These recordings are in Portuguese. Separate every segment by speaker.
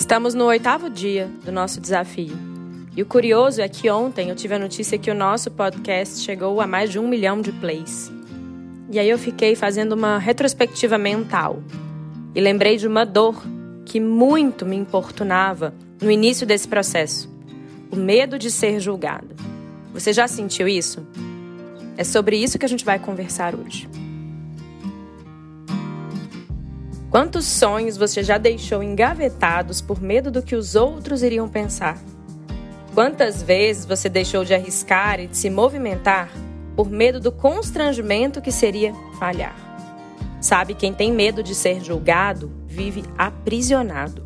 Speaker 1: Estamos no oitavo dia do nosso desafio. E o curioso é que ontem eu tive a notícia que o nosso podcast chegou a mais de um milhão de plays. E aí eu fiquei fazendo uma retrospectiva mental e lembrei de uma dor que muito me importunava no início desse processo: o medo de ser julgada. Você já sentiu isso? É sobre isso que a gente vai conversar hoje. Quantos sonhos você já deixou engavetados por medo do que os outros iriam pensar? Quantas vezes você deixou de arriscar e de se movimentar por medo do constrangimento que seria falhar? Sabe, quem tem medo de ser julgado vive aprisionado.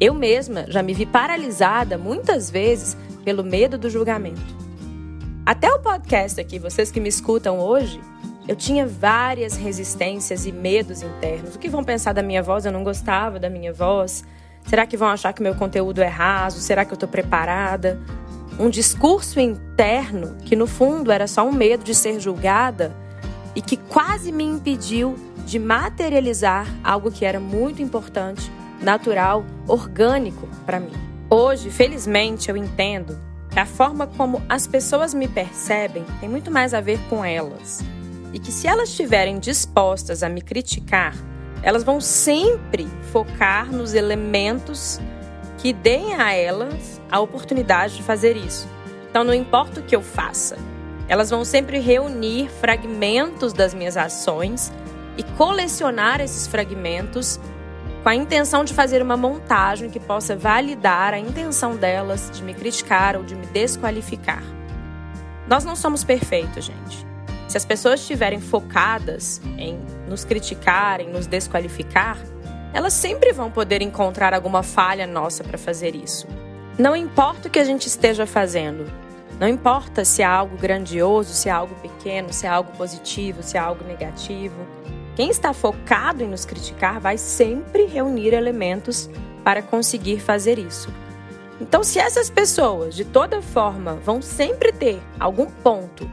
Speaker 1: Eu mesma já me vi paralisada muitas vezes pelo medo do julgamento. Até o podcast aqui, vocês que me escutam hoje, eu tinha várias resistências e medos internos. O que vão pensar da minha voz? Eu não gostava da minha voz. Será que vão achar que meu conteúdo é raso? Será que eu estou preparada? Um discurso interno que, no fundo, era só um medo de ser julgada e que quase me impediu de materializar algo que era muito importante, natural, orgânico para mim. Hoje, felizmente, eu entendo que a forma como as pessoas me percebem tem muito mais a ver com elas e que se elas estiverem dispostas a me criticar, elas vão sempre focar nos elementos que deem a elas a oportunidade de fazer isso. Então, não importa o que eu faça, elas vão sempre reunir fragmentos das minhas ações e colecionar esses fragmentos com a intenção de fazer uma montagem que possa validar a intenção delas de me criticar ou de me desqualificar. Nós não somos perfeitos, gente. Se as pessoas estiverem focadas em nos criticar, em nos desqualificar, elas sempre vão poder encontrar alguma falha nossa para fazer isso. Não importa o que a gente esteja fazendo, não importa se é algo grandioso, se é algo pequeno, se é algo positivo, se é algo negativo. Quem está focado em nos criticar vai sempre reunir elementos para conseguir fazer isso. Então, se essas pessoas, de toda forma, vão sempre ter algum ponto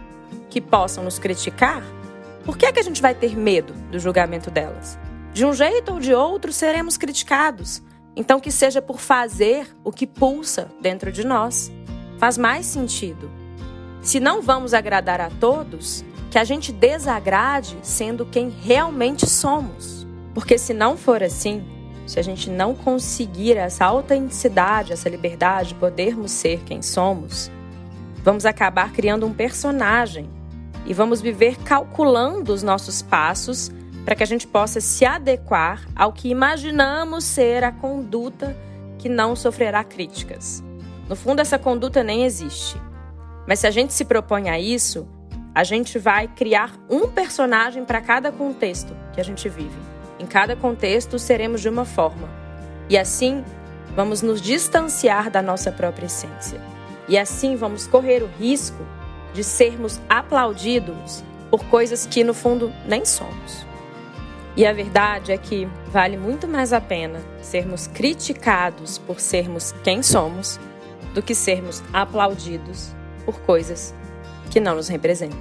Speaker 1: que possam nos criticar, por que, é que a gente vai ter medo do julgamento delas? De um jeito ou de outro seremos criticados. Então, que seja por fazer o que pulsa dentro de nós. Faz mais sentido. Se não vamos agradar a todos, que a gente desagrade sendo quem realmente somos. Porque se não for assim, se a gente não conseguir essa autenticidade, essa liberdade de podermos ser quem somos, vamos acabar criando um personagem e vamos viver calculando os nossos passos para que a gente possa se adequar ao que imaginamos ser a conduta que não sofrerá críticas. No fundo, essa conduta nem existe. Mas se a gente se propõe a isso, a gente vai criar um personagem para cada contexto que a gente vive. Em cada contexto, seremos de uma forma. E assim, vamos nos distanciar da nossa própria essência. E assim, vamos correr o risco de sermos aplaudidos por coisas que no fundo nem somos. E a verdade é que vale muito mais a pena sermos criticados por sermos quem somos do que sermos aplaudidos por coisas que não nos representam.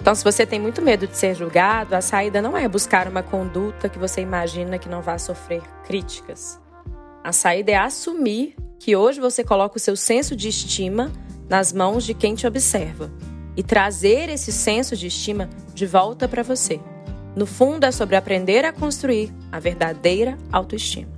Speaker 1: Então, se você tem muito medo de ser julgado, a saída não é buscar uma conduta que você imagina que não vai sofrer críticas. A saída é assumir que hoje você coloca o seu senso de estima nas mãos de quem te observa e trazer esse senso de estima de volta para você. No fundo, é sobre aprender a construir a verdadeira autoestima.